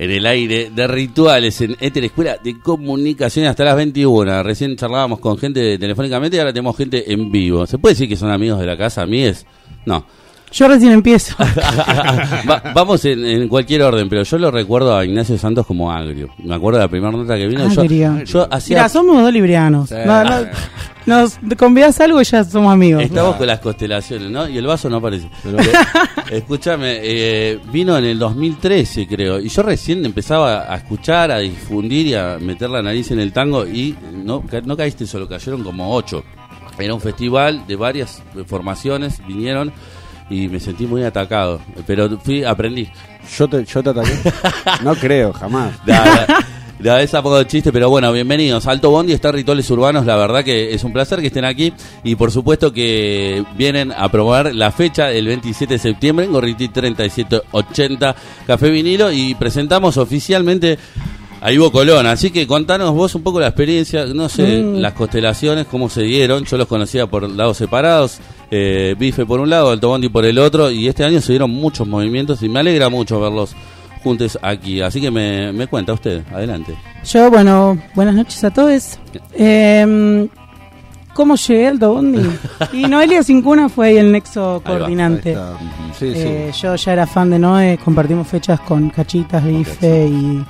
en el aire de rituales en Éter Escuela de Comunicación hasta las 21. Recién charlábamos con gente telefónicamente y ahora tenemos gente en vivo. ¿Se puede decir que son amigos de la casa? ¿Míes? No. Yo recién empiezo. Va- vamos en, en cualquier orden, pero yo lo recuerdo a Ignacio Santos como agrio. Me acuerdo de la primera nota que vino. yo, Agrio. yo hacía Mira, somos dos librianos. Sí. No, no, nos convidas algo y ya somos amigos. Estamos con las constelaciones, ¿no? Y el vaso no aparece. Pero, escúchame, eh, vino en el 2013, creo. Y yo recién empezaba a escuchar, a difundir y a meter la nariz en el tango. Y no, ca- no caíste solo, cayeron como ocho. Era un festival de varias formaciones, vinieron y me sentí muy atacado. Pero fui, aprendí. Yo te, yo te ataqué. No creo, jamás. Da, da, da, es a poco de chiste, pero bueno, bienvenidos. Alto Bondi está Rituales Urbanos, la verdad que es un placer que estén aquí y por supuesto que vienen a probar la fecha el 27 de septiembre en Gorriti 3780 Café Vinilo y presentamos oficialmente a Ivo Colón. Así que contanos vos un poco la experiencia, no sé, Mm. las constelaciones, cómo se dieron. Yo los conocía por lados separados, eh, Bife por un lado, Alto Bondi por el otro y este año se dieron muchos movimientos y me alegra mucho verlos juntos aquí. Así que me, me cuenta usted, adelante. Yo, bueno, buenas noches a todos. Eh, ¿Cómo llegué al Bondi? Y Noelia Cincuna fue ahí el nexo Ahí va, coordinante. Ahí sí. Eh, yo ya era fan de Noé, compartimos fechas con Cachitas, Bife y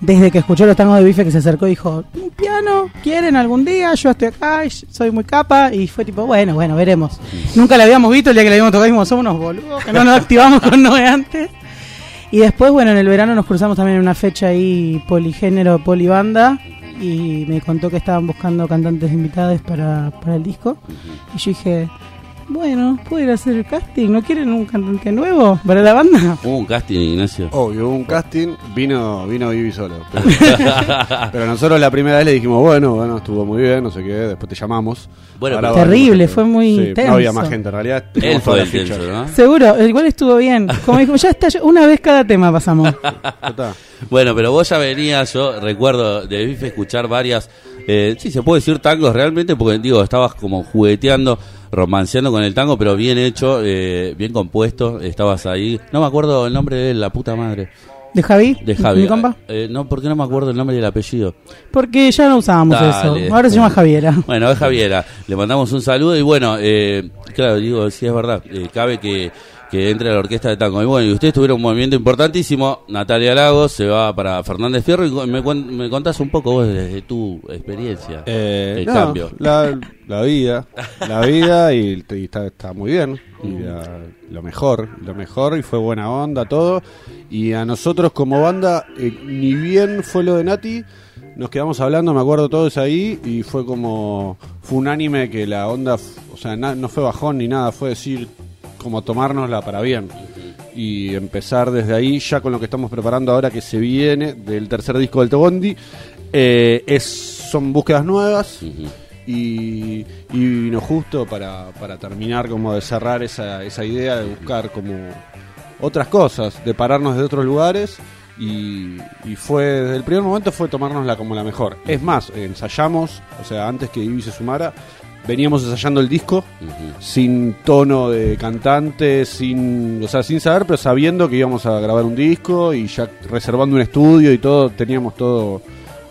desde que escuchó los tangos de Bife que se acercó dijo, un piano, ¿quieren algún día? Yo estoy acá, y soy muy capa y fue tipo, bueno, bueno, veremos. Nunca la habíamos visto, el día que la habíamos tocado dijimos, somos unos boludos, que no nos activamos con Noé antes. Y después, bueno, en el verano nos cruzamos también en una fecha ahí poligénero, polibanda y me contó que estaban buscando cantantes invitados para, para el disco. Y yo dije, bueno, puedo ir a hacer el casting, ¿no quieren un cantante nuevo para la banda? Hubo un casting, Ignacio. Obvio, hubo un casting, vino, vino Vivi solo. Pero, pero nosotros la primera vez le dijimos, bueno, bueno, estuvo muy bien, no sé qué, después te llamamos. Bueno, Ahora Terrible, vamos, fue muy sí, tenso. No había más gente, en realidad. Él fue ¿no? Seguro, igual estuvo bien. Como dijo, ya está, una vez cada tema pasamos. Bueno, pero vos ya venías, yo recuerdo de Bife escuchar varias, eh, sí, se puede decir tangos realmente, porque digo, estabas como jugueteando, romanceando con el tango, pero bien hecho, eh, bien compuesto, estabas ahí. No me acuerdo el nombre de él, la puta madre, ¿De Javi? de Javi. ¿Mi compa? Eh, no, porque no me acuerdo el nombre y el apellido. Porque ya no usábamos Dale. eso. Ahora se llama Javiera. Bueno, es Javiera, le mandamos un saludo y bueno, eh, claro, digo, sí es verdad, eh, cabe que, que entre a la orquesta de tango. Y bueno, y ustedes tuvieron un movimiento importantísimo, Natalia Lagos se va para Fernández Fierro y me, me contás un poco vos desde tu experiencia, Eh, el no, cambio. La, la vida, la vida y, y está, está muy bien. Y la- lo mejor, lo mejor y fue buena onda todo. Y a nosotros como banda, eh, ni bien fue lo de Nati, nos quedamos hablando, me acuerdo todos ahí y fue como, fue unánime que la onda, o sea, na- no fue bajón ni nada, fue decir como tomárnosla para bien. Y empezar desde ahí ya con lo que estamos preparando ahora que se viene del tercer disco del Togondi. Eh, es, son búsquedas nuevas y, y vino justo para, para terminar como de cerrar esa, esa idea de buscar como otras cosas, de pararnos de otros lugares y, y fue desde el primer momento fue tomárnosla como la mejor. Es más, ensayamos, o sea, antes que Ivy se sumara, veníamos ensayando el disco sin tono de cantante, sin, o sea, sin saber, pero sabiendo que íbamos a grabar un disco y ya reservando un estudio y todo, teníamos todo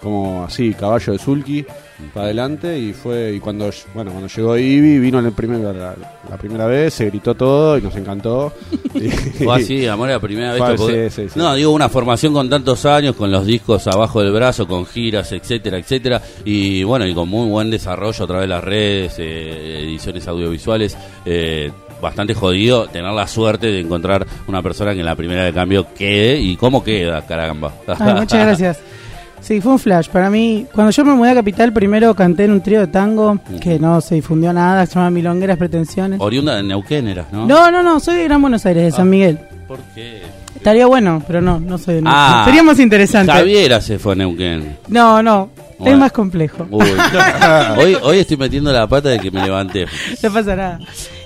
como así, caballo de sulky para adelante y fue y cuando bueno cuando llegó Ivy vino el primer- la, la primera vez se gritó todo y nos encantó Y- Fue así, amor, la primera vez Fue- que porque- sí, sí, sí. No, digo, una formación con tantos años, con los discos abajo del brazo, con giras, etcétera, etcétera. Y bueno, y con muy buen desarrollo a través de las redes, eh, ediciones audiovisuales. eh, bastante jodido tener la suerte de encontrar una persona que en la primera de cambio quede. ¿Y cómo queda, caramba? Ay, muchas gracias. Sí, fue un flash. Para mí, cuando yo me mudé a Capital, primero canté en un trío de tango que no se difundió nada, se llama Milongueras Pretensiones. Oriunda de Neuquén eras, ¿no? No, no, no, soy de Gran Buenos Aires, de San Miguel. ¿Por qué? Estaría bueno, pero no, no soy de Ah, Sería más interesante. Javiera se fue a Neuquén. No, no, Bueno. es más complejo. Uy. hoy, hoy estoy metiendo la pata de que me levanté. No pasa nada.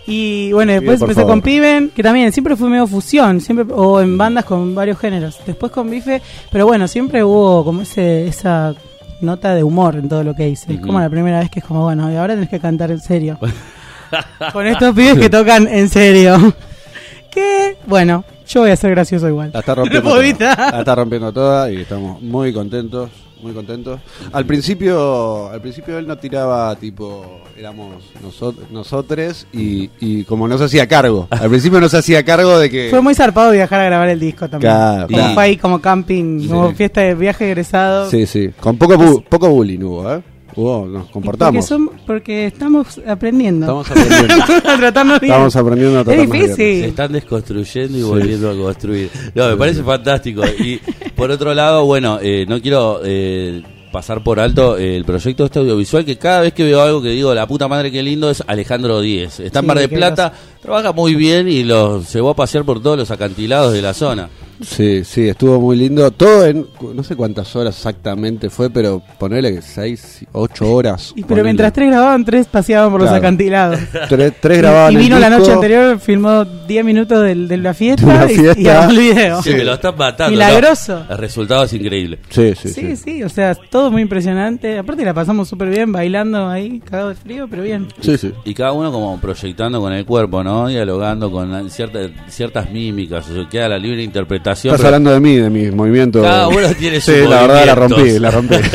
Y bueno, después empecé favor. con Piben, que también siempre fue medio fusión, siempre o en bandas con varios géneros. Después con Bife, pero bueno, siempre hubo como ese esa nota de humor en todo lo que hice. Es como la primera vez que es como, bueno, y ahora tenés que cantar en serio. con estos pibes que tocan en serio. que, bueno, yo voy a ser gracioso igual. La está rompiendo toda. La está rompiendo toda y estamos muy contentos, muy contentos. Al principio, al principio él no tiraba tipo, éramos nosotros, nosotros y, y como no se hacía cargo. Al principio no se hacía cargo de que Fue muy zarpado viajar a grabar el disco también. Claro, Como claro. fue ahí como camping, como fiesta de viaje egresado. Sí, sí, con poco bu- poco bullying hubo, ¿eh? Hubo, nos Porque, comportamos. son- porque estamos aprendiendo. Estamos aprendiendo. a tratarnos bien. Estamos aprendiendo a Es tratarnos bien. difícil. Se están desconstruyendo y volviendo a construir. No, me parece fantástico. Y por otro lado, bueno, eh, no quiero eh, pasar por alto eh, el proyecto este audiovisual que cada vez que veo algo que digo, la puta madre que lindo, es Alejandro Díez. Está en Sí, Mar de qué Plata, trabaja muy bien y los llevó a pasear por todos los acantilados de la zona. Sí, sí, estuvo muy lindo. Todo en, no sé cuántas horas exactamente fue, pero ponele que seis, ocho horas. Y, pero ponele. mientras tres grababan, tres paseaban por los acantilados. Tres, tres grababan y vino la disco. noche anterior, filmó 10 minutos del- de la fiesta, De la y- fiesta. Y, grabó el video. Sí, me lo están matando. Milagroso. ¿no? El resultado es increíble. Sí, sí, Sí, sí. sí, o sea, todo muy impresionante. Aparte la pasamos súper bien, bailando ahí, cagado de frío, pero bien. Sí, sí. Y cada uno como proyectando con el cuerpo, ¿no? Dialogando con ciertas ciertas mímicas, o sea, queda la libre interpretación. Estás pero- hablando de mí, de mis movimientos. Cada uno tiene Sí, sus la verdad la rompí, la rompí.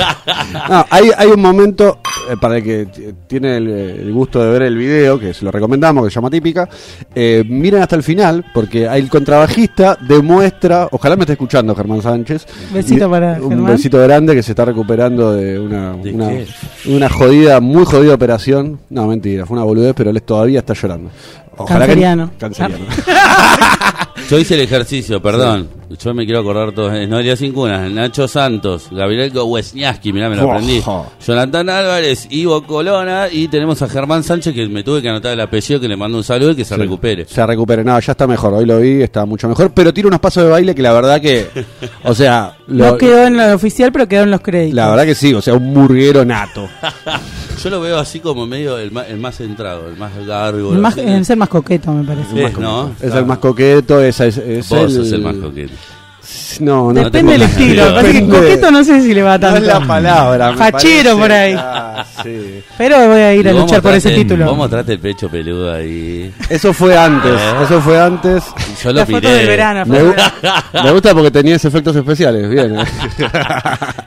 No, hay, hay un momento eh, para el que tiene el, el gusto de ver el video, que se lo recomendamos, que se llama Típica. eh, miren hasta el final, porque ahí el contrabajista demuestra, ojalá me esté escuchando Germán Sánchez. Besito para Un Germán. besito grande que se está recuperando de una, ¿De una, una jodida, muy jodida operación. No, mentira, fue una boludez, pero él todavía está llorando. Canceriano. Que, canceriano. Yo hice el ejercicio, perdón. Yo me quiero acordar todos. eh, Noelia Cincunas, Nacho Santos, Gabriel Wesniaski, mirá, me lo aprendí. Jonathan Álvarez, Ivo Colona y tenemos a Germán Sánchez que me tuve que anotar el apellido que le mando un saludo y que se recupere. Se recupere, no, ya está mejor, hoy lo vi, está mucho mejor, pero tiene unos pasos de baile que la verdad que, o sea, lo- no quedó en la oficial, pero quedó en los créditos. la verdad que sí, o sea, un murguero nato. Yo lo veo así como medio el más, el más centrado, el más gárgola. el, más, el ser más coqueto, me parece. Sí, ¿no? Es el más coqueto, es, es, es Vos el... sos el más coqueto. No, no, Depende del estilo. Parece que coqueto no sé si le va no tanto. es la palabra. Fachero por ahí. Ah, sí. Pero voy a ir a luchar por ese título. Vos mostraste el pecho peludo ahí. Eso fue antes, Eh. eso fue antes. Yo lo la foto miré. del verano. Me, foto del gu- verano. me gusta porque tenías efectos especiales, bien. eh.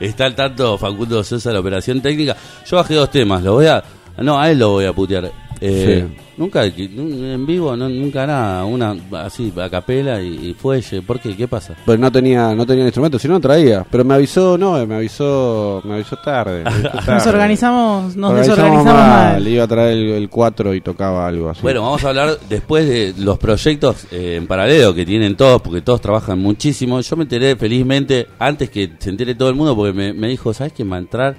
Está al tanto Facundo Sosa la operación técnica. Yo bajé dos temas, lo voy a. No, a él lo voy a putear. Eh, Sí. Nunca en vivo, no, nunca nada. Una así, a capela y, y fuelle. ¿Por qué? ¿Qué pasa? Pero no tenía, no tenía instrumento, si no traía. Pero me avisó, no, me avisó, me avisó tarde. me avisó Nos organizamos, nos Organizamos desorganizamos mal. Iba a traer el 4 y tocaba algo así. Bueno, vamos a hablar después de los proyectos eh, en paralelo que tienen todos, porque todos trabajan muchísimo. Yo me enteré felizmente antes que se entere todo el mundo, porque me, me dijo, ¿sabes quién va a entrar?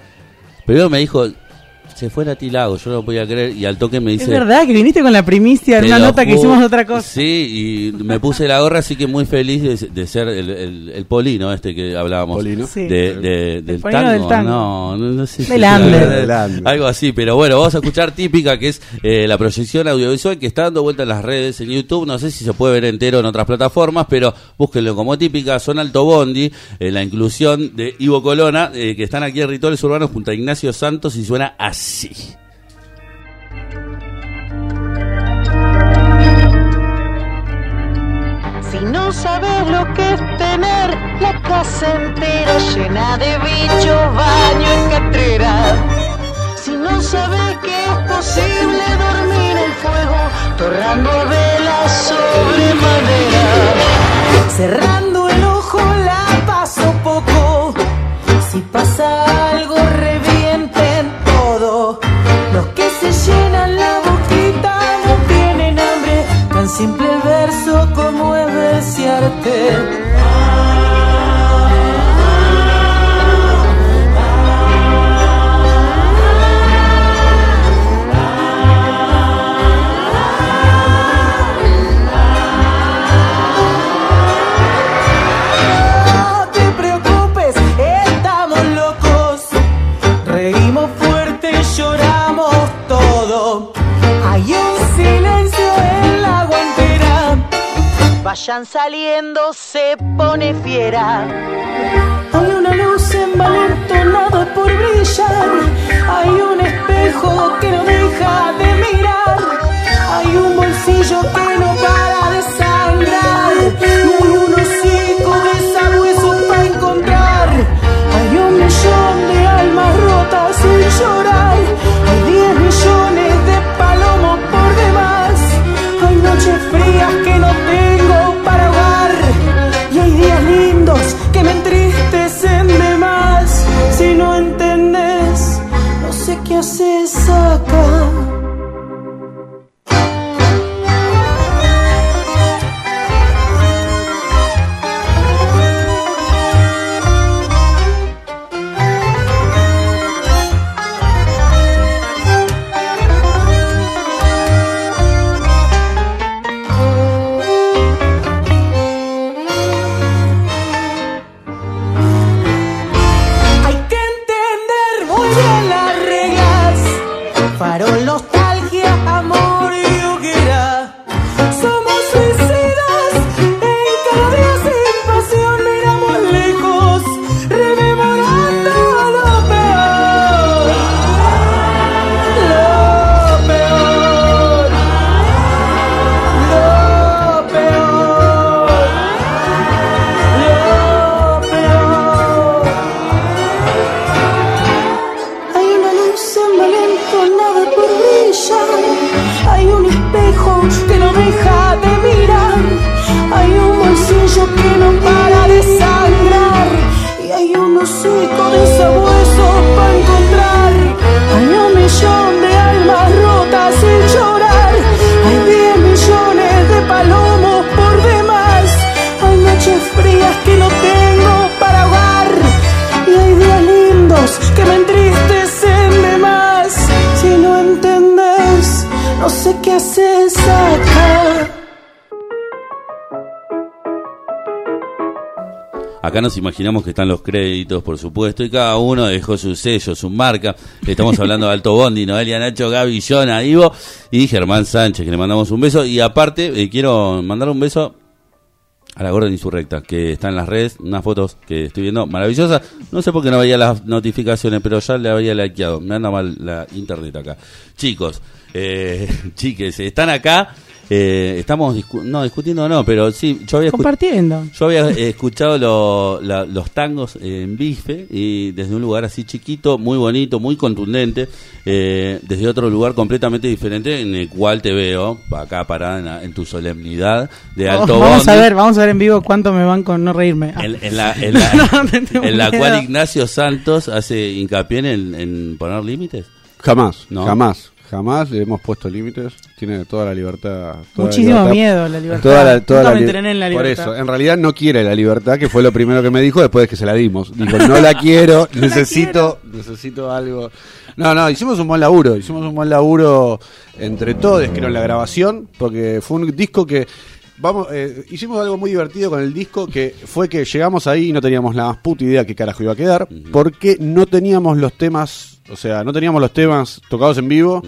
Primero me dijo, se fue a Tilago, yo no lo podía creer, y al toque me dice... Es verdad que viniste con la primicia en una nota que hicimos de otra cosa. Sí, y me puse la gorra, así que muy feliz de, de ser el, el, el polino este que hablábamos. Polino. Sí. De, de- del, polino tango. del tango. No, no, no sé. si- Del under. Algo así, pero bueno, vamos a escuchar típica, que es eh, la proyección audiovisual que está dando vuelta en las redes, en YouTube. No sé si se puede ver entero en otras plataformas, pero búsquenlo como típica. Son Alto Bondi, eh, la inclusión de Ivo Colona, eh, que están aquí en Rituales Urbanos junto a Ignacio Santos y suena así. Si no sabes lo que es tener la casa entera llena de bichos, baño y catrera. Si no sabes que es posible dormir en fuego, torrando velas sobre madera. Cerrando el ojo la paso poco. Si pasa ter vayan saliendo, se pone fiera. Hay una luz envalentonada por brillar, hay un espejo que no deja de mirar, hay un bolsillo que no para de sangrar, y hay un hocico de sabueso para encontrar, hay un millón de almas rotas y llorar. yo nos imaginamos que están los créditos, por supuesto, y cada uno dejó su sello, su marca. Estamos hablando de Alto Bondi, Noelia, Nacho, Gaby, Jonah, Ivo y Germán Sánchez, que le mandamos un beso. Y aparte, eh, quiero mandar un beso a la Gordon Insurrecta, que está en las redes, unas fotos que estoy viendo maravillosas. No sé por qué no veía las notificaciones, pero ya le había likeado. Me anda mal la internet acá. Chicos, eh, chiques, están acá. Eh, estamos discu- no discutiendo no pero sí yo había Compartiendo. yo había eh, escuchado lo- la- los tangos en bife y desde un lugar así chiquito, muy bonito, muy contundente, eh, desde otro lugar completamente diferente en el cual te veo acá parada en, la- en tu solemnidad de alto Oh, vamos a ver, vamos a ver en vivo cuánto me van con no reírme. Ah. en, en la, en la, No, en la cual Ignacio Santos hace hincapié en, en poner límites. Jamás, No. jamás, jamás le hemos puesto límites. Tiene toda la libertad. toda la Muchísimo libertad. miedo la libertad. Toda la, toda Nunca la me li- entrené en la Por libertad. eso, en realidad no quiere la libertad, que fue lo primero que me dijo después de que se la dimos. Dijo, no la quiero, necesito, necesito algo. No, no, hicimos un buen laburo, hicimos un buen laburo entre todos, creo, en la grabación, porque fue un disco que Vamos, eh, hicimos algo muy divertido con el disco que fue que llegamos ahí y no teníamos la más puta idea qué carajo iba a quedar, porque no teníamos los temas, o sea, no teníamos los temas tocados en vivo,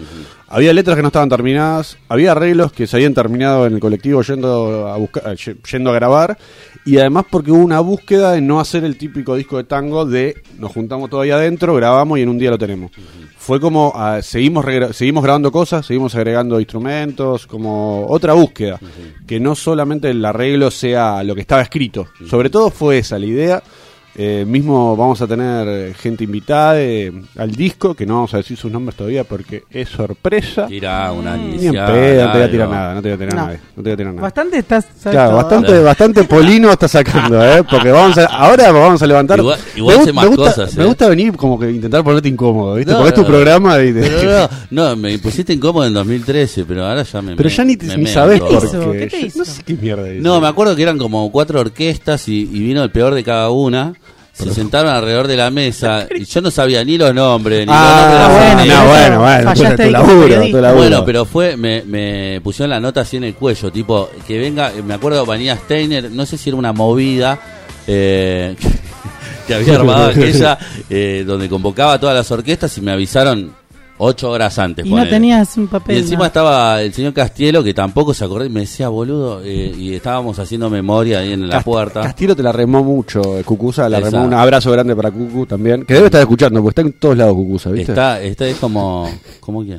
había letras que no estaban terminadas, había arreglos que se habían terminado en el colectivo yendo a buscar, eh, ye- yendo a grabar, y además porque hubo una búsqueda de no hacer el típico disco de tango de nos juntamos todavía adentro, grabamos y en un día lo tenemos. Fue como ah, seguimos seguimos grabando cosas, seguimos agregando instrumentos, como otra búsqueda, que no solamente el arreglo sea lo que estaba escrito. Sobre todo fue esa la idea. Eh, mismo vamos a tener gente invitada eh, al disco, que no vamos a decir sus nombres todavía porque es sorpresa. Tira una Ni en pedo, no te voy a tirar nada, no te voy a tirar No. nada. No te voy a tirar nada. Bastante estás. Claro, todo. bastante, bastante polino está sacando, ¿eh? Porque vamos a, ahora vamos a levantar. Igual- igual me, más me gusta, cosas, me ¿eh? gusta venir como que intentar ponerte incómodo, ¿viste? No, Porque es tu no, programa y Pero no, no, me pusiste incómodo en 2013, pero ahora ya me. Pero me- ya ni, te- me ni meo sabes por hizo? qué. ¿Qué te hizo? No sé qué mierda es. No, me acuerdo que eran como cuatro orquestas y, y vino el peor de cada una. Se sentaron alrededor de la mesa y yo no sabía ni los nombres, ni Ah, los nombres de la bueno, bueno, bueno, entonces tu laburo, tu laburo. Bueno, pero fue, me, me pusieron la nota así en el cuello, tipo, que venga, me acuerdo venía Steiner, no sé si era una movida eh, que había armado aquella, eh, donde convocaba a todas las orquestas y me avisaron ocho horas antes. Y no tenías un papel. Y encima no. estaba el señor Castielo, que tampoco se acordó, y me decía, boludo, eh, y estábamos haciendo memoria ahí en la Cast- puerta. Castillo te la remó mucho, eh, Cucusa, la remó. Un abrazo grande para Cucu también. Que debe estar escuchando, porque está en todos lados Cucusa, ¿viste? Está, está es como, ¿cómo que?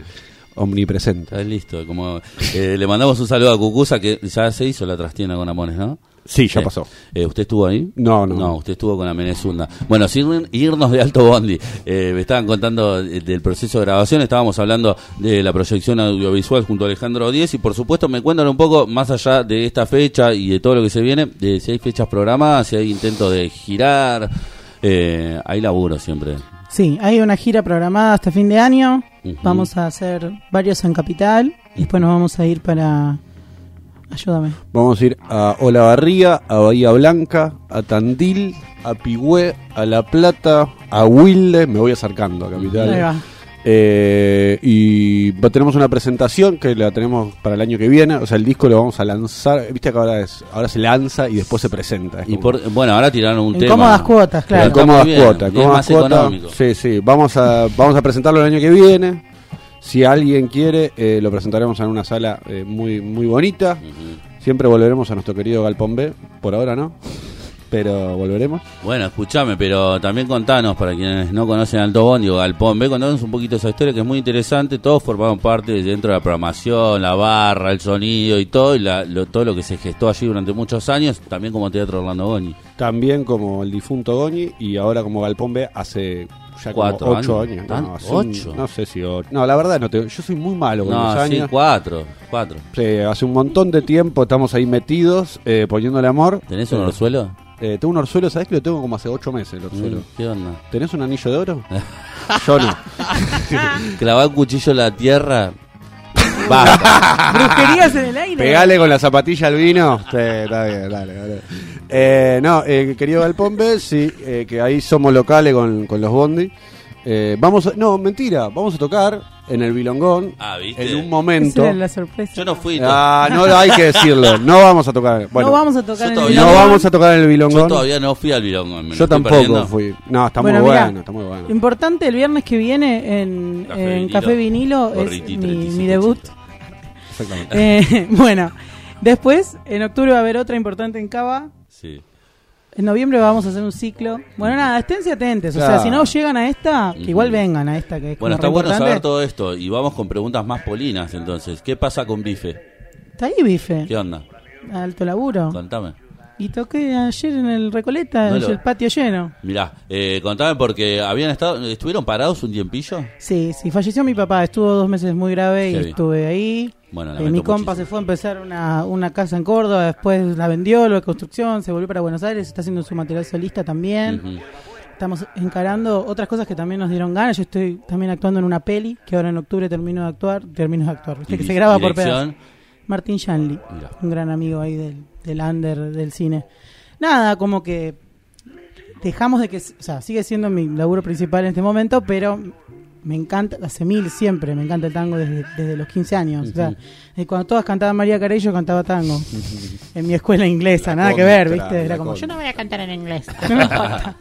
Omnipresente. Está listo, como, eh, le mandamos un saludo a Cucusa, que ya se hizo la trastienda con Amones, ¿no? Sí, ya Sí. pasó. Eh, ¿Usted estuvo ahí? No, no. No, usted estuvo con la Menezunda. Bueno, sin irnos de Alto Bondi, eh, me estaban contando eh, del proceso de grabación, estábamos hablando de la proyección audiovisual junto a Alejandro Díez y por supuesto me cuentan un poco más allá de esta fecha y de todo lo que se viene, de si hay fechas programadas, si hay intento de girar, eh, hay laburo siempre. Sí, hay una gira programada hasta fin de año. Vamos a hacer varios en Capital. Y después nos vamos a ir para. Ayúdame. Vamos a ir a Olavarría, a Bahía Blanca, a Tandil, a Pigüé, a La Plata, a Wilde, me voy acercando a Capital. Eh, y tenemos una presentación que la tenemos para el año que viene. O sea, el disco lo vamos a lanzar. Viste que ahora, es, ahora se lanza y después se presenta. Es Y por, bueno, ahora tiraron un En tema. cómodas cuotas, claro. cómodas cuotas, cómodas más cuotas. económico. Sí, sí, vamos a, vamos a presentarlo el año que viene. Si alguien quiere, eh, lo presentaremos en una sala eh, muy, muy bonita. Siempre volveremos a nuestro querido Galpón B, por ahora no, pero volveremos. Bueno, escúchame, pero también contanos, para quienes no conocen Alto o Galpón, ve contanos un poquito esa historia que es muy interesante. Todos formamos parte dentro de la programación, la barra, el sonido y todo, y la- lo- todo lo que se gestó allí durante muchos años, también como Teatro Orlando Goñi. También como el difunto Goñi y ahora como Galpón B hace ya como Cuatro ocho años. No, un- ¿Ocho? no sé si ocho. No, la verdad no te, yo soy muy malo con los No, sí, años. cuatro, cuatro. Sí, hace un montón de tiempo estamos ahí metidos, eh, poniéndole amor. ¿Tenés un orzuelo? Eh, tengo un orzuelo, ¿sabes que lo tengo como hace ocho meses el orzuelo? Mm, ¿Qué onda? ¿Tenés un anillo de oro? Yo no. Clavar un cuchillo en la tierra. Basta. Brujerías en el aire. Pegale con la zapatilla al vino. Sí, está bien, dale, dale. Eh, no, eh, querido Galpón B, sí, eh, que ahí somos locales con, con los Bondi. Eh, vamos a, no, mentira, vamos a tocar en el Bilongón. Ah, ¿viste? En un Esa momento. era la sorpresa. Yo no fui. Ah, no hay que decirlo. No vamos a tocar. Bueno, no vamos a tocar yo en el todavía no Bilongón. vamos a tocar en el yo Bilongón. todavía no fui al Bilongón. Yo tampoco perdiendo. fui. No, está Bueno, muy mirá, bueno, está muy bueno. Importante, el viernes que viene en Café en Vinilo. Café Vinilo es mi, 35, mi debut. 80. Exactamente. Eh, bueno, después, en octubre va a haber otra importante en Cava. Sí. En noviembre vamos a hacer un ciclo. Bueno, nada, esténse atentos. O sea, si no llegan a esta, que igual vengan a esta, que es Bueno, como está bueno importante. saber todo esto y vamos con preguntas más polinas entonces. ¿Qué pasa con Bife? Está ahí, bife. ¿Qué onda? Alto laburo. Contame. Y toqué ayer en el Recoleta, No lo- el patio lleno. Mirá, eh, contame porque habían estado, estuvieron parados un tiempillo. Sí, sí, falleció mi papá, estuvo dos meses muy grave y estuve ahí. Bueno, Eh, mi compa muchísimo. se fue a empezar una, una casa en Córdoba, después la vendió, lo de construcción, se volvió para Buenos Aires, está haciendo su material solista también. Estamos encarando otras cosas que también nos dieron ganas. Yo estoy también actuando en una peli que ahora en octubre termino de actuar, termino de actuar, viste que se graba por pedazos. Martín Shanley, Mirá. un gran amigo ahí del, del under del cine. Nada, como que dejamos de que, o sea, sigue siendo mi laburo principal en este momento, pero me encanta, hace mil siempre, me encanta el tango desde, desde los 15 años. O sea, desde cuando todas cantaban María Carey, yo cantaba tango. en mi escuela inglesa, La nada que ver, ¿viste? Era como, contra. yo no voy a cantar en inglés. No me importa.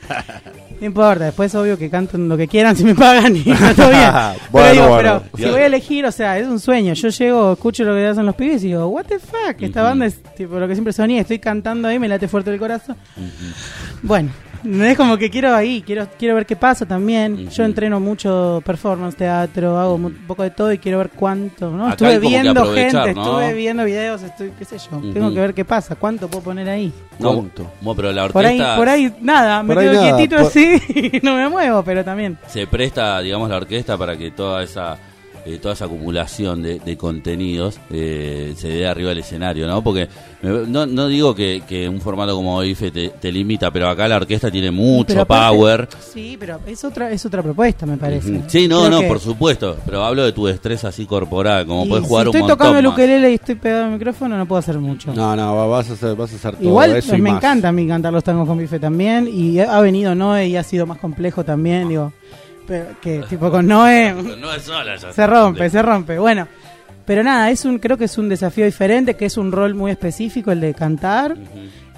No importa, después obvio que canten lo que quieran si me pagan y todo bien. pero digo, bueno. pero si voy a elegir, o sea, es un sueño. Yo llego, escucho lo que hacen los pibes y digo, what the fuck, esta banda es tipo lo que siempre soñé, estoy cantando ahí, me late fuerte el corazón. Bueno, es como que quiero ahí, quiero quiero ver qué pasa también. Yo entreno mucho performance, teatro, hago mu- un poco de todo y quiero ver cuánto, ¿no? Acá estuve viendo gente, ¿no? estuve viendo videos, estoy, qué sé yo, tengo que ver qué pasa, cuánto puedo poner ahí. No, ¿Cuánto? mo- pero la Por ahí, orquesta por ahí nada, me Por ahí quedo nada, quietito por- así y no me muevo, pero también. se presta, digamos, la orquesta para que toda esa eh, toda esa acumulación de, de contenidos eh, se dé arriba del escenario, ¿no? Porque me- no, no digo que, que un formato como IFE te, te limita, pero acá la orquesta tiene mucho aparte- power. Sí, pero es otra es otra propuesta, me parece. Sí, no, Creo no, que- por supuesto, pero hablo de tu destreza así corporal, como y puedes si jugar un estoy montón tocando el ukelele y estoy pegado al micrófono, no puedo hacer mucho. No, no, va- vas a hacer, vas a hacer todo Igual eso y me más. encanta a mí cantar los tangos con bife también y ha venido Noé y ha sido más complejo también, digo, pero que tipo con Noé es sola ya. se rompe, se rompe. Bueno, pero nada, es un creo que es un desafío diferente, que es un rol muy específico el de cantar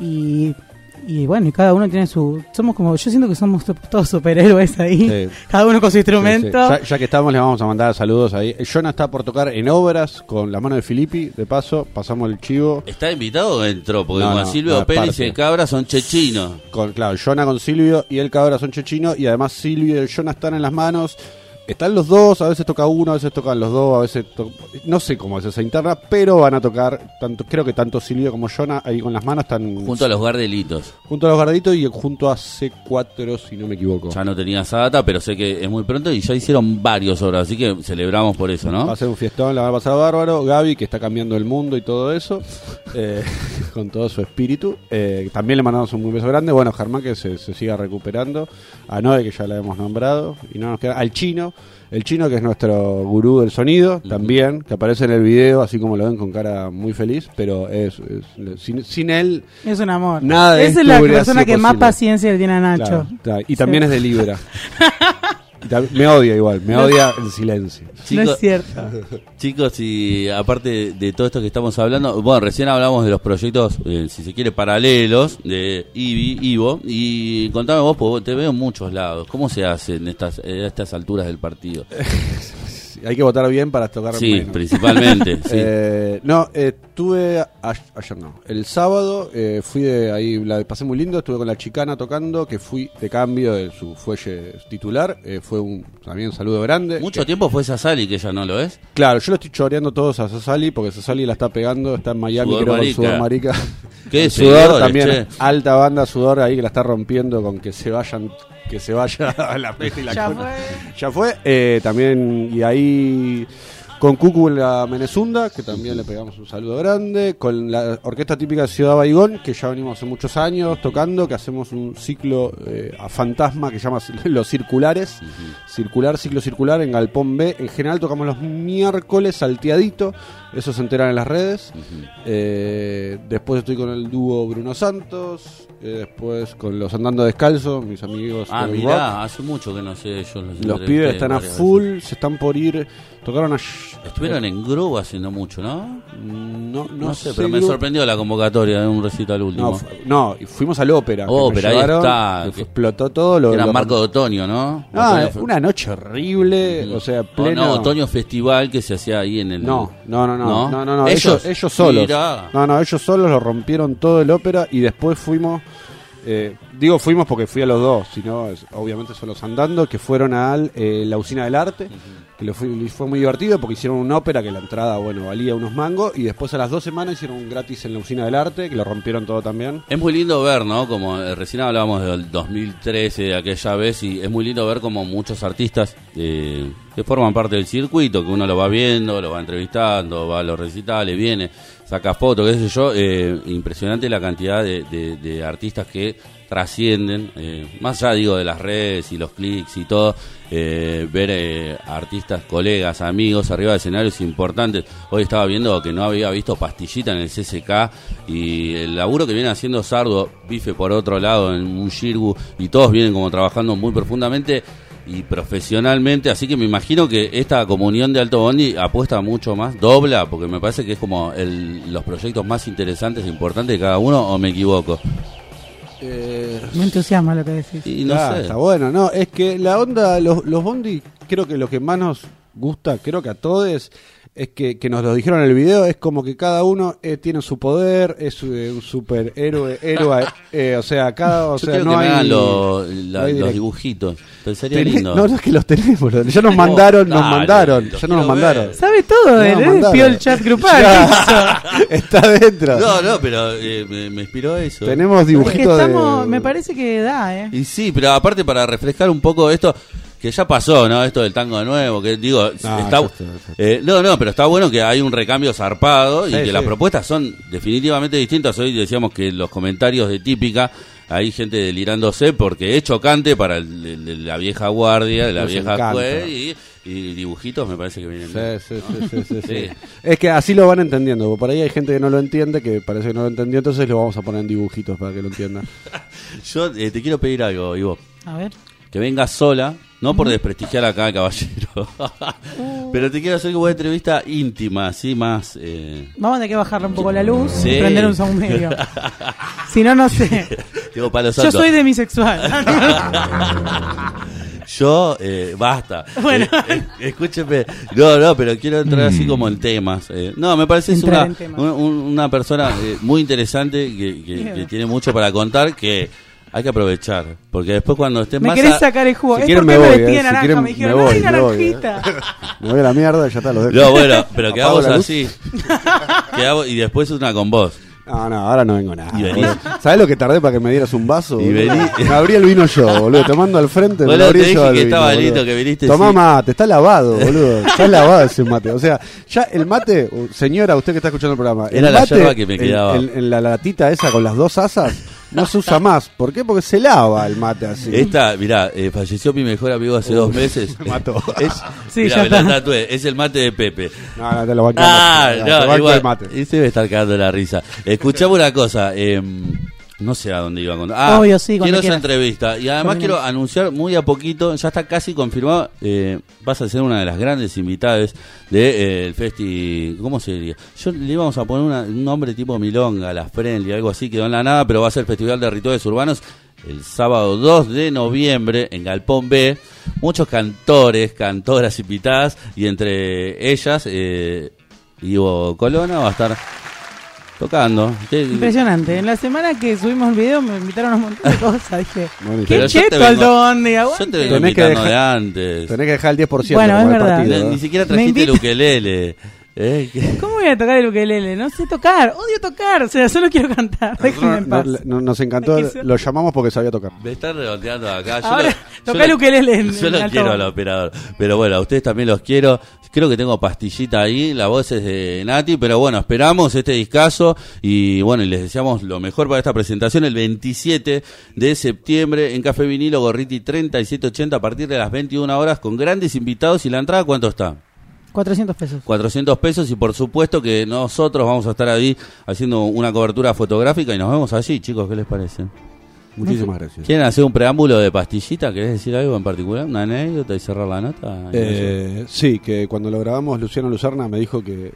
y y bueno, y cada uno tiene su somos como yo siento que somos to- todos superhéroes ahí, Sí. cada uno con su instrumento. Sí, sí. Ya, ya que estamos, le vamos a mandar saludos ahí. Jonah está por tocar en obras con la mano de Filippi. De paso, pasamos el chivo. ¿Está invitado o entró? Porque No, no, Silvio no, Pérez y el Cabra son chechinos. Con, claro, Jonah con Silvio y el cabra son chechinos. Y además, Silvio y Jonah están en las manos. Están los dos, a veces toca uno, a veces tocan los dos, a veces no sé cómo es esa interna, pero van a tocar tanto, creo que tanto Silvio como Jonah ahí con las manos están Junto a los Gardelitos. junto a los garditos y junto a C4 si no me equivoco. Ya no tenía esa data, pero sé que es muy pronto y ya hicieron varios obras, así que celebramos por eso, Va ¿no? a ser un fiestón, la va a pasar bárbaro. Gaby, que está cambiando el mundo y todo eso, eh, con todo su espíritu. Eh, también le mandamos un muy beso grande. Bueno, Germán, que se, se siga recuperando. A Noé, que ya la hemos nombrado. Y no nos queda. Al chino, el chino, que es nuestro gurú del sonido, también, que aparece en el video, así como lo ven con cara muy feliz. Pero es, es- sin, sin él, Es un amor. Nada de Esa es la persona que más paciencia le tiene a Nacho. claro, claro. y también Sí. es de Libra. Me odia igual, me odia en silencio. No Chicos, es cierto. chicos, y aparte de, todo esto que estamos hablando, bueno, recién hablamos de los proyectos, eh, si se quiere, paralelos de Ivi, Ivo, y contame vos, porque te veo en muchos lados. ¿Cómo se hace en estas, a estas alturas del partido? Hay que votar bien para tocar Sí, menos. principalmente. sí. Eh, no, estuve a- ayer no. El sábado eh, fui de ahí, la pasé muy lindo, estuve con la chicana tocando, que fui de cambio de su fuelle titular. eh, fue un también un saludo grande. Mucho Que- tiempo fue esa Sally que ya no lo es. Claro, yo lo estoy choreando todos a Sasali porque Sasali la está pegando, está en Miami, Sudor creo, con Marica. Sudor Marica. Qué Con Sudor también, che. alta banda Sudor ahí que la está rompiendo con que se vayan, que se vaya a la peste y la Ya fue. Ya fue. eh, también, y ahí con Cucu en la Menezunda, que también le pegamos un saludo grande, con la orquesta típica de Ciudad Baigón, que ya venimos hace muchos años tocando, que hacemos un ciclo eh, a fantasma que llama Los Circulares, circular, ciclo circular en Galpón B. En general tocamos los miércoles salteadito, eso se enteran en las redes. Eh, después estoy con el dúo Bruno Santos, eh, después con los Andando Descalzos, mis amigos. Ah, mirá, rock. hace mucho que no sé ellos. Los, pibes están a full, veces. se están por ir. Tocaron a. Estuvieron en Groove haciendo mucho, ¿no? No, no, No, sé, pero me sorprendió la convocatoria de un recital último. No, fu- no, y fuimos al ópera. Ópera, ahí llevaron, está, que explotó todo. Lo, Que era lo- Marco de Otoño, ¿no? No, eh, una noche horrible, o sea, pleno. no, Otoño Festival que se hacía ahí en el. No, no, no, no, ¿No? no, Ellos, ellos, ellos solos. mirá. No, no, ellos solos lo rompieron todo el ópera y después fuimos, eh, digo fuimos porque fui a los dos, sino obviamente solos andando, que fueron a al, eh, la usina del arte, que le fue, fue muy divertido porque hicieron una ópera que la entrada, bueno, valía unos mangos y después a las dos semanas hicieron un gratis en la usina del arte, que lo rompieron todo también. Es muy lindo ver, ¿no? Como eh, recién hablábamos del 2013, de aquella vez, y es muy lindo ver como muchos artistas eh, que forman parte del circuito, que uno lo va viendo, lo va entrevistando, va a los recitales, viene, saca fotos, qué sé yo. eh, impresionante la cantidad de, de- artistas que trascienden, eh, más allá digo de las redes y los clics y todo, eh, ver eh, artistas, colegas, amigos arriba de escenarios importantes. Hoy estaba viendo que no había visto Pastillita en el CCK y el laburo que viene haciendo Sardo, Bife por otro lado en un Shirgu y todos vienen como trabajando muy profundamente y profesionalmente, así que me imagino que esta comunión de Alto Bondi apuesta mucho más, dobla, porque me parece que es como el- los proyectos más interesantes e importantes de cada uno, o me equivoco. Me entusiasma lo que decís. Y no Ah, sé. Está bueno, no, es que la onda, los, los Bondi, creo que lo que más nos gusta, creo que a todos, es que, que nos lo dijeron en el video, es como que cada uno eh, tiene su poder, es eh, un superhéroe, héroe, eh, o sea, cada, o Yo sea, no que me hay, hagan lo- la- no hay los dibujitos. Lindo. No, no es que los tenemos, ya nos mandaron, nos dale, mandaron, ya no nos mandaron. Sabe todo No, él, ¿eh? Pidió el chat grupal. Ya, Está dentro. No, no, pero eh, me, me inspiró eso. Tenemos Es que dibujitos estamos, de... me parece que da, ¿eh? Y sí, pero aparte para refrescar un poco esto, que ya pasó, ¿no? Esto del tango de nuevo, que digo, No, está, ya eh, no, no, pero está bueno que hay un recambio zarpado y que sí. las propuestas son definitivamente distintas. Hoy decíamos que los comentarios de típica hay gente delirándose porque es chocante para el- el- la vieja guardia, de la Nos vieja juez y, y dibujitos me parece que vienen bien. Sí, sí, sí, sí, sí, sí. Sí. Es que así lo van entendiendo. Por ahí hay gente que no lo entiende, que parece que no lo entendió, entonces lo vamos a poner en dibujitos para que lo entienda. Yo eh, te quiero pedir algo, Ivo. A ver. Que vengas sola, no por desprestigiar acá al caballero, pero te quiero hacer una entrevista íntima, así más... Eh, Vamos a tener que bajarle un poco la luz Sí. y prender un saumerio. si no, no sé. digo, Yo soy demisexual. Yo, eh, basta. Bueno. Eh, eh, escúcheme. No, no, pero quiero entrar así como en temas. Eh, no, me parece una, un- un- una persona eh, muy interesante que, que tiene mucho para contar que hay que aprovechar. Porque después cuando estés me más... querés a- sacar el jugo. Si es quieren porque me me voy, vestí eh, de si naranja. quieren me dijeron, me voy, ¡ay, me voy, eh". naranjita! Me voy a la mierda, ya está, los dejo. No, bueno, pero quedamos la así. Quedamos- y después una con vos. No, no, ahora no vengo nada. Y. ¿Sabés lo que tardé para que me dieras un vaso? Y vení. Me abrí el vino yo, boludo. Te mando al frente. me lo abrí te yo dije al que vino, estaba lindo, que viniste, Tomá sí. mate, está lavado, boludo. Está lavado ese mate. O sea, ya el mate, uh, señora, usted que está escuchando el programa. el Era la mate yerba que me en- quedaba. En, en la latita esa con las dos asas, no se usa más. ¿Por qué? Porque se lava el mate así. Esta, mirá, eh, falleció mi mejor amigo hace dos meses. me mató. Es, Sí, mirá, ya está. tatué, es el mate de Pepe. No, no, te lo bancamos. Ah, te no, banco igual, el mate. ese debe estar cagando la risa. Escuchame una cosa, eh, no sé a dónde iba a contar. Ah, Obvio, sí, quiero esa entrevista. Y además quiero anunciar muy a poquito, ya está casi confirmado, eh, vas a ser una de las grandes invitadas del Festi, ¿cómo se diría? Yo le íbamos a poner una- un nombre tipo Milonga, La Friendly, algo así, quedó en la nada, pero va a ser el Festival de Rituales Urbanos el sábado 2 de noviembre en Galpón B. Muchos cantores, cantoras invitadas, y entre ellas, eh, Ivo Colona va a estar tocando. ¿Qué- Impresionante. En la semana que subimos el video me invitaron a un montón de cosas. Dije, qué cheto Alto Bondi, Yo te vengo Tenés que dejar- de antes. Tenés que dejar el 10% Bueno, como es el verdad. partido, Ni, ni siquiera trajiste el ukelele. ¿Eh? ¿Cómo voy a tocar el ukelele? No sé tocar. Odio tocar. O sea, solo quiero cantar. Déjenme en No, paz. no, no- nos encantó, lo llamamos porque sabía tocar. Me están redondeando acá. Yo Ahora, lo- yo toca el ukelele en- Yo en lo quiero al operador. Pero bueno, a ustedes también los quiero. Creo que tengo pastillita ahí, la voz es de Nati, pero bueno, esperamos este discazo y bueno, y les deseamos lo mejor para esta presentación el 27 de septiembre en Café Vinilo Gorriti 3780 a partir de las 21 horas con grandes invitados y la entrada ¿cuánto está? 400 pesos. 400 pesos y por supuesto que nosotros vamos a estar ahí haciendo una cobertura fotográfica y nos vemos allí, chicos, ¿qué les parece? Muchísimas gracias. ¿Quieren hacer un preámbulo de pastillita? ¿Querés decir algo en particular? ¿Una anécdota y cerrar la nota? Eh, sí, que cuando lo grabamos Luciano Luzarna me dijo que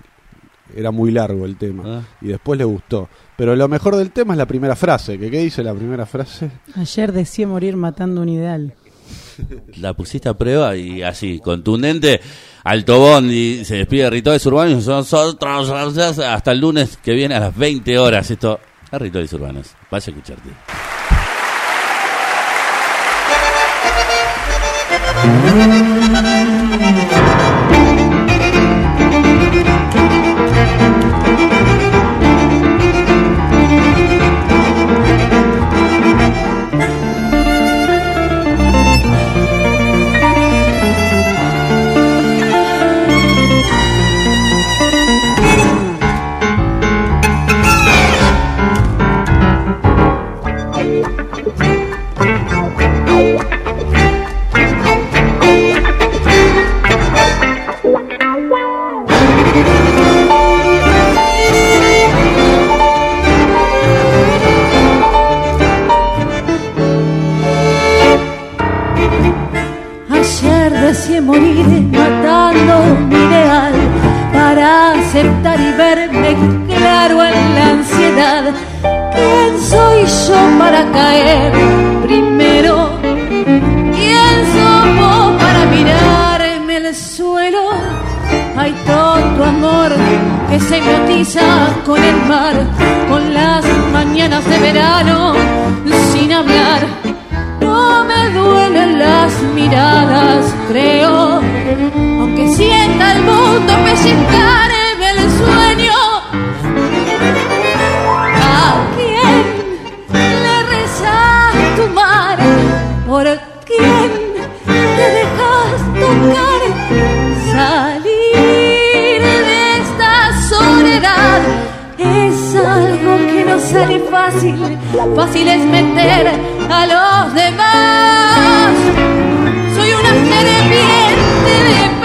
era muy largo el tema Ah. y después le gustó. Pero lo mejor del tema es la primera frase. que ¿Qué dice la primera frase? Ayer deseé morir matando un ideal. La pusiste a prueba y así, contundente. Alto Bondi se despide de Rituales Urbanos. Nosotros hasta el lunes que viene a las 20 horas. Esto es Rituales Urbanos. Vaya a escucharte. Ayer claro en la ansiedad. ¿Quién soy yo para caer primero? ¿Quién somos para mirarme el suelo? Hay tonto amor que se hipnotiza con el mar, con las mañanas de verano sin hablar. No me duelen las miradas, creo, aunque sienta el mundo pellizcarme fácil. Es meter a los demás. Soy una serpiente de